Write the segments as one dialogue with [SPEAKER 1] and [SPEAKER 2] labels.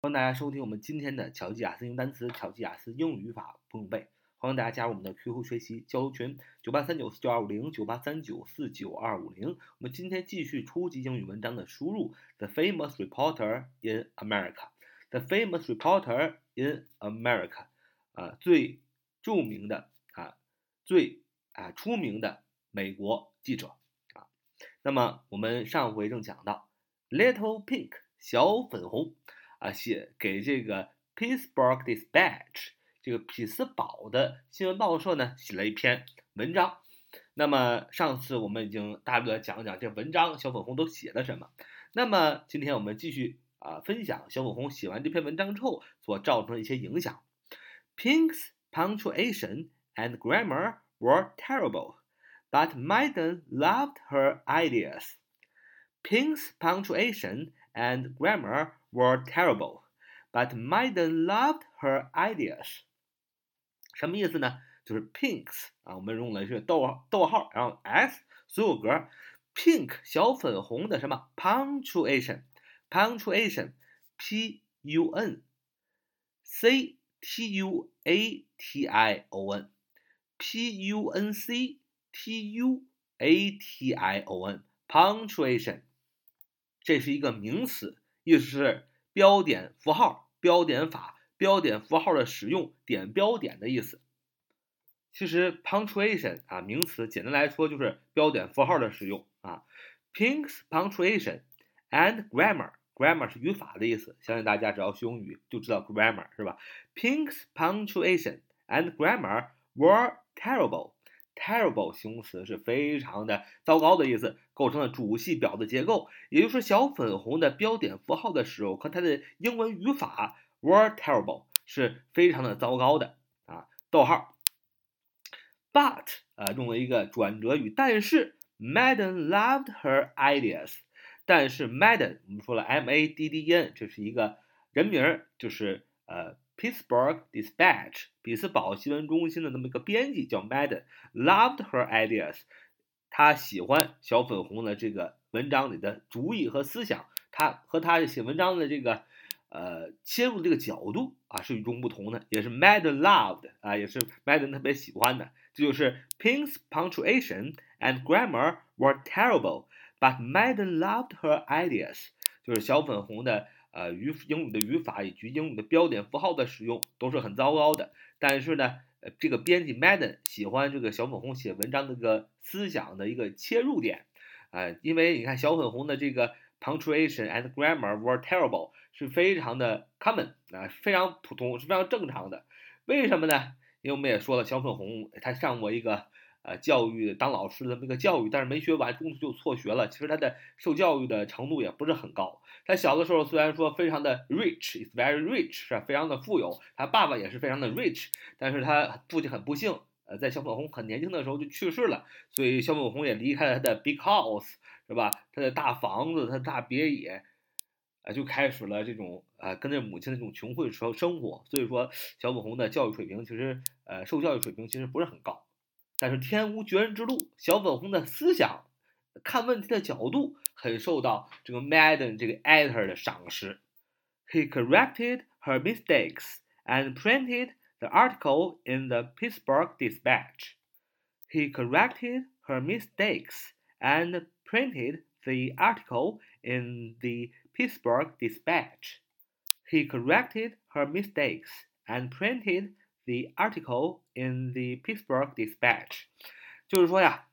[SPEAKER 1] 欢迎大家收听我们今天的巧记雅思英语单词、巧记雅思英语语法不用背。欢迎大家加入我们的 QQ 学习交流群：九八三九四九二五零九八三九四九二五零。我们今天继续初级英语文章的输入。The famous reporter in America. The famous reporter in America. 啊，最著名的啊，最啊出名的美国记者啊。那么我们上回正讲到，Little Pink 小粉红。啊，写给这个 Pittsburgh Dispatch 这个匹兹堡的新闻报社呢，写了一篇文章。那么上次我们已经大略讲讲这文章小粉红都写了什么。那么今天我们继续啊，分享小粉红写完这篇文章之后所造成的一些影响。Pink's punctuation and grammar were terrible, but Maiden loved her ideas. Pink's punctuation and grammar were terrible, but Maiden loved her ideas。什么意思呢？就是 pinks 啊，我们用的是逗逗号，然后 s 所有格，pink 小粉红的什么 punctuation，punctuation，p u n c t u a t i o n，p u n c t u a t i o n，punctuation，这是一个名词。 意思是标点符号、标点法、标点符号的使用，点标点的意思。其实 punctuation 啊，名词，简单来说就是标点符号的使用啊。Pink's punctuation and grammar，grammar 是语法的意思，相信大家只要学英语就知道 grammar 是吧？Pink's punctuation and grammar were terrible。Terrible 形容词是非常的糟糕的意思，构成了主系表的结构，也就是小粉红的标点符号的时候和它的英文语法 were terrible 是非常的糟糕的啊。逗号，but 啊用了一个转折语，但是 Madden loved her ideas，但是 Madden 我们说了 M A D D N，这是一个人名，就是呃。Pittsburgh Dispatch 匹兹堡新闻中心的那么一个编辑叫 Madden，loved her ideas，他喜欢小粉红的这个文章里的主意和思想，他和他写文章的这个呃切入这个角度啊是与众不同的，也是 Madden loved 啊，也是 Madden 特别喜欢的。这就是 Pink's punctuation and grammar were terrible，but Madden loved her ideas，就是小粉红的。呃，语英语的语法以及英语的标点符号的使用都是很糟糕的。但是呢，呃，这个编辑 Madden 喜欢这个小粉红写文章的这个思想的一个切入点，啊，因为你看小粉红的这个 punctuation and grammar were terrible 是非常的 common 啊，非常普通，是非常正常的。为什么呢？因为我们也说了，小粉红他上过一个。呃，教育当老师的那个教育，但是没学完，中途就辍学了。其实他的受教育的程度也不是很高。他小的时候虽然说非常的 rich，is very rich，是？非常的富有。他爸爸也是非常的 rich，但是他父亲很不幸，呃，在小粉红很年轻的时候就去世了。所以小粉红也离开了他的 big house，是吧？他的大房子，他的大别野，呃，就开始了这种呃跟着母亲的这种穷困生生活。所以说，小粉红的教育水平其实，呃，受教育水平其实不是很高。但是天无绝人之路，小粉红的思想、看问题的角度很受到这个 Madden 这个 editor 的赏识。He corrected her mistakes and printed the article in the Pittsburgh Dispatch. He corrected her mistakes and printed the article in the Pittsburgh Dispatch. He corrected her mistakes and printed the article in the Pittsburgh Dispatch，就是说呀，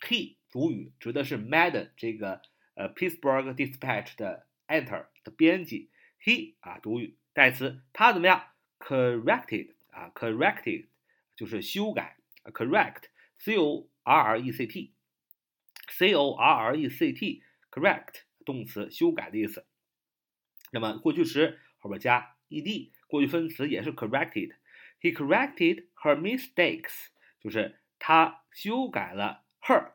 [SPEAKER 1] he 主语指的是 Madden 这个呃 Pittsburgh Dispatch 的 editor 的编辑，he 啊主语代词，他怎么样？corrected 啊 corrected 就是修改，correct，c o r r e c t，c o r r e c t correct 动词修改的意思。那么过去时后边加 ed，过去分词也是 corrected。 He corrected her mistakes，就是他修改了 her，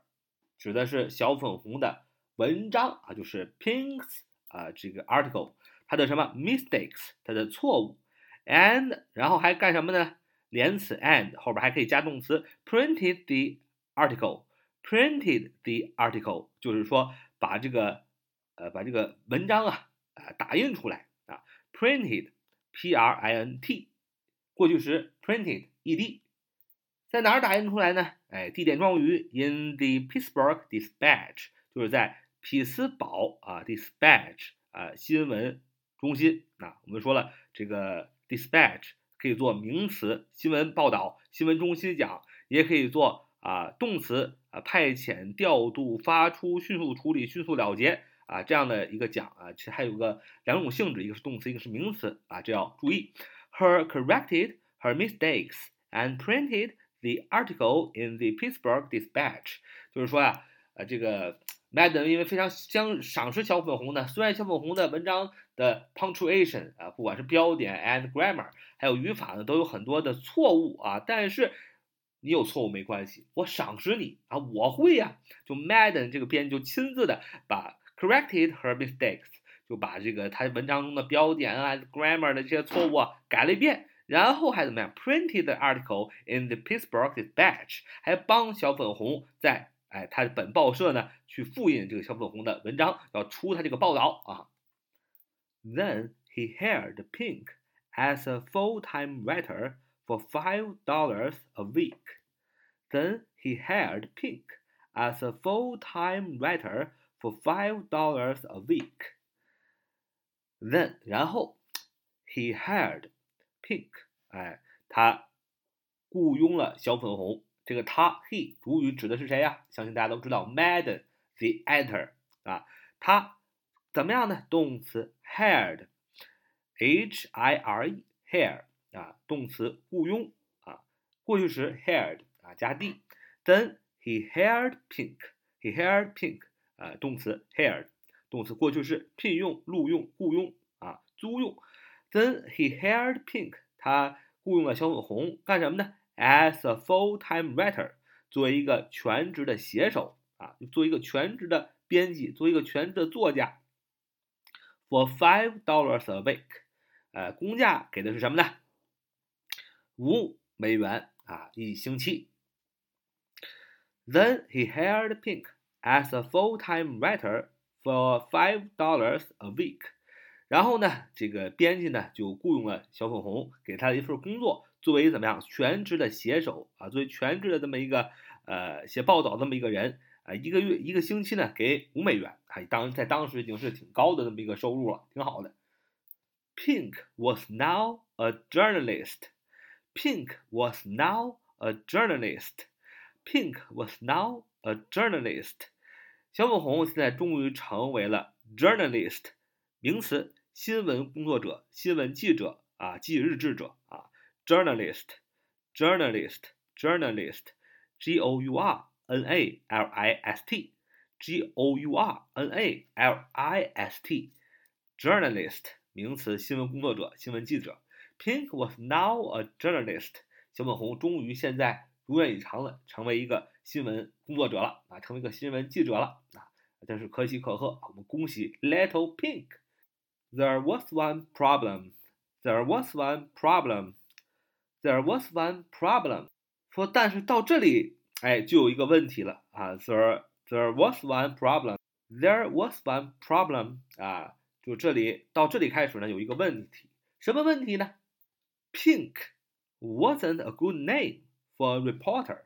[SPEAKER 1] 指的是小粉红的文章啊，就是 Pink's 啊这个 article，它的什么 mistakes，它的错误，and 然后还干什么呢？连词 and 后边还可以加动词 printed the article，printed the article 就是说把这个呃把这个文章啊啊打印出来啊 printed，p-r-i-n-t，过去时 printed，e-d，在哪儿打印出来呢？哎，地点状语 in the Pittsburgh Dispatch，就是在匹兹堡啊，Dispatch 啊，新闻中心。那我们说了，这个 Dispatch 可以做名词，新闻报道，新闻中心讲，也可以做啊动词啊，派遣、调度、发出、迅速处理、迅速了结啊这样的一个讲啊。其实还有个两种性质，一个是动词，一个是名词啊，这要注意。Her corrected her mistakes and printed the article in the Pittsburgh Dispatch，就是说呀，呃，这个。Madam 因为非常相赏识小粉红呢，虽然小粉红的文章的 punctuation 啊，不管是标点 and grammar，还有语法呢，都有很多的错误啊，但是你有错误没关系，我赏识你啊，我会呀。就 Madden 这个编辑就亲自的把 corrected her mistakes，就把这个他文章中的标点啊 grammar 的这些错误啊改了一遍，然后还怎么样 printed the article in the Pittsburgh Dispatch，还帮小粉红在。哎，他本报社呢去复印这个小粉红的文章，要出他这个报道啊。Then he hired Pink as a full-time writer for five dollars a week. Then he hired Pink as a full-time writer for five dollars a week. Then 然后 he hired Pink，哎，他雇佣了小粉红。这个他 he 主语指的是谁呀？相信大家都知道，Madden the actor 啊，他怎么样呢？动词 hired，h i r e hire 啊，动词雇佣啊，过去时 hired 啊加 d。Then he hired Pink，he hired Pink 啊，动词 hired，动词过去式聘用、录用、雇佣啊，租用。Then he hired Pink，他雇佣了小粉红干什么呢？As a full-time writer，作为一个全职的写手啊，做一个全职的编辑，做一个全职的作家。For five dollars a week，呃，工价给的是什么呢？五美元啊，一星期。Then he hired Pink as a full-time writer for five dollars a week。然后呢，这个编辑呢就雇佣了小粉红，给他一份工作。作为怎么样全职的写手啊，作为全职的这么一个呃写报道这么一个人啊，一个月一个星期呢给五美元啊，当在当时已经是挺高的这么一个收入了，挺好的。Pink was now a journalist. Pink was now a journalist. Pink was now a journalist. 小粉红现在终于成为了 journalist，名词，新闻工作者、新闻记者啊，记日志者啊。journalist, journalist, journalist, G O U R N A L I S T, G O U R N A L I S T, journalist 名词，新闻工作者、新闻记者。Pink was now a journalist，小粉红终于现在如愿以偿的成为一个 新闻工作者了啊，成为一个新闻记者了啊，真是可喜可贺。我们恭喜 Little Pink。There was one problem. There was one problem. There was one problem，说但是到这里，哎，就有一个问题了啊。There there was one problem，there was one problem 啊，就这里到这里开始呢，有一个问题，什么问题呢？Pink wasn't a good name for a reporter.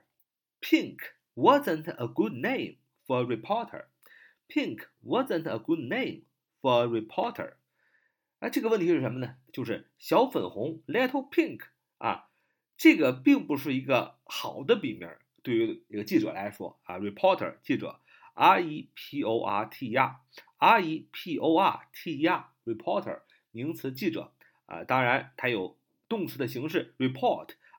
[SPEAKER 1] Pink wasn't a good name for a reporter. Pink wasn't a good name for a reporter. 哎，这个问题是什么呢？就是小粉红 Little Pink 啊。这个并不是一个好的笔名，对于一个记者来说啊，reporter 记者，r e p o r t e r，r e p o r t e r，reporter 名词记者啊，当然它有动词的形式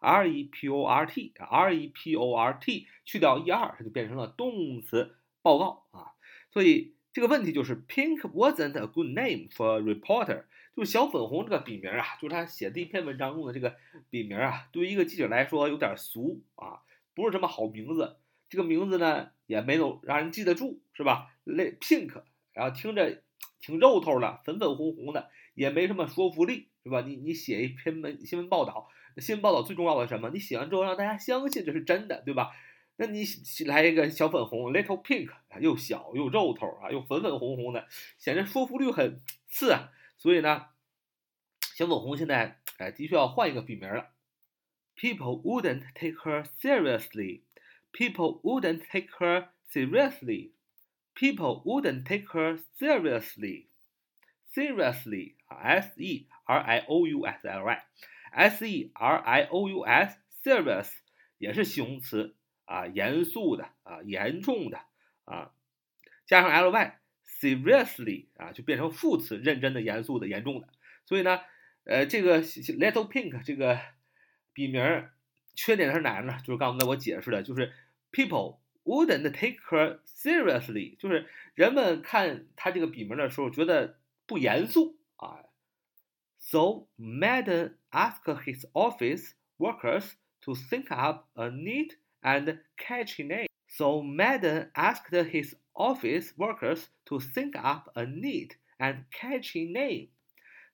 [SPEAKER 1] report，r e p o r t，r e p o r t 去掉 e r，它就变成了动词报告啊，所以这个问题就是 Pink wasn't a good name for reporter。就是小粉红这个笔名啊，就是他写第一篇文章用的这个笔名啊，对于一个记者来说有点俗啊，不是什么好名字。这个名字呢也没有让人记得住，是吧？类 pink，然后听着挺肉头的，粉粉红红的，也没什么说服力，是吧？你你写一篇文新闻报道，新闻报道最重要的什么？你写完之后让大家相信这是真的，对吧？那你来一个小粉红 little pink，又小又肉头啊，又粉粉红红的，显得说服力很次啊。所以呢，小粉红现在哎的确要换一个笔名了。People wouldn't take her seriously. People wouldn't take her seriously. People wouldn't take her seriously. Seriously，S E R I O U S L Y，S E R I O U S，serious 也是形容词啊，严肃的啊，严重的啊，加上 L Y，seriously 啊就变成副词，认真的、严肃的、严重的。所以呢，呃，这个 Little Pink 这个笔名缺点是哪呢？就是刚才我解释的，就是 people wouldn't take her seriously，就是人们看他这个笔名的时候觉得。不严肃 啊。So Madden asked his office workers to think up a neat and catchy name. So Madden asked his office workers to think up a neat and catchy name.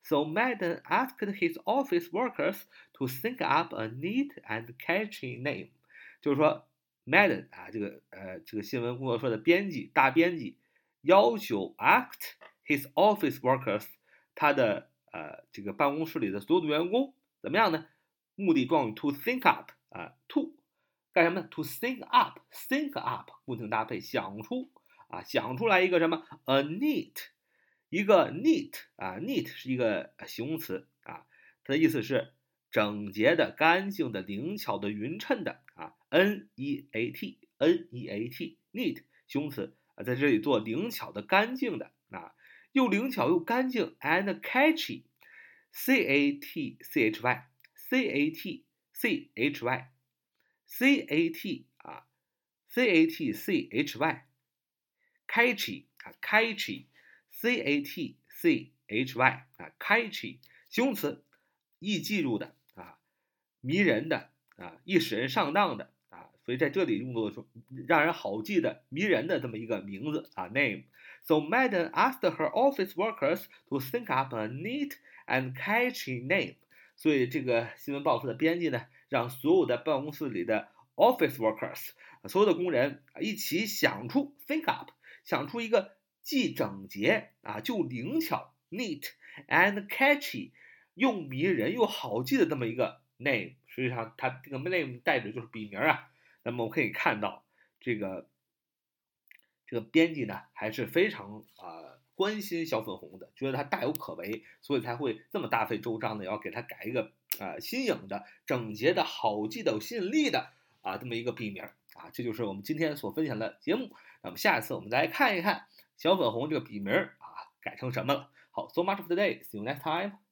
[SPEAKER 1] So Madden asked his office workers to think up a neat and catchy name。就是说，Madden 啊，这个呃，这个新闻工作室的编辑大编辑要求 asked His office workers， 他的呃这个办公室里的所有的员工怎么样呢？目的状语 to think up 啊，to 干什么呢？To think up，think up 固定搭配，想出啊，想出来一个什么？A neat，一个 neat 啊，neat 是一个形容词啊，它的意思是整洁的、干净的、灵巧的、匀称的啊，N E A T，N E A T，neat 形容词啊，在这里做灵巧的、干净的啊。又灵巧又干净，and catchy，c a t c h y，c a t c h y，c a t 啊，c a t c h y，catchy 啊，catchy，c a t c h y 啊，catchy 形容词，易记住的啊，迷人的啊，易使人上当的啊，所以在这里用作说让人好记的、迷人的这么一个名字啊，name。So Madam asked her office workers to think up a neat and catchy name。所以这个新闻报社的编辑呢，让所有的办公室里的 office workers，所有的工人一起想出 think up，想出一个既整洁啊就灵巧 neat and catchy，又迷人又好记的这么一个 name。实际上，它这个 name 代指就是笔名啊。那么我们可以看到这个。这个编辑呢还是非常啊关心小粉红的，觉得他大有可为，所以才会这么大费周章的要给他改一个啊新颖的、整洁的、好记的、有吸引力的啊这么一个笔名啊。这就是我们今天所分享的节目。那么下一次我们再来看一看小粉红这个笔名啊改成什么了。好，so much for today，see you next time。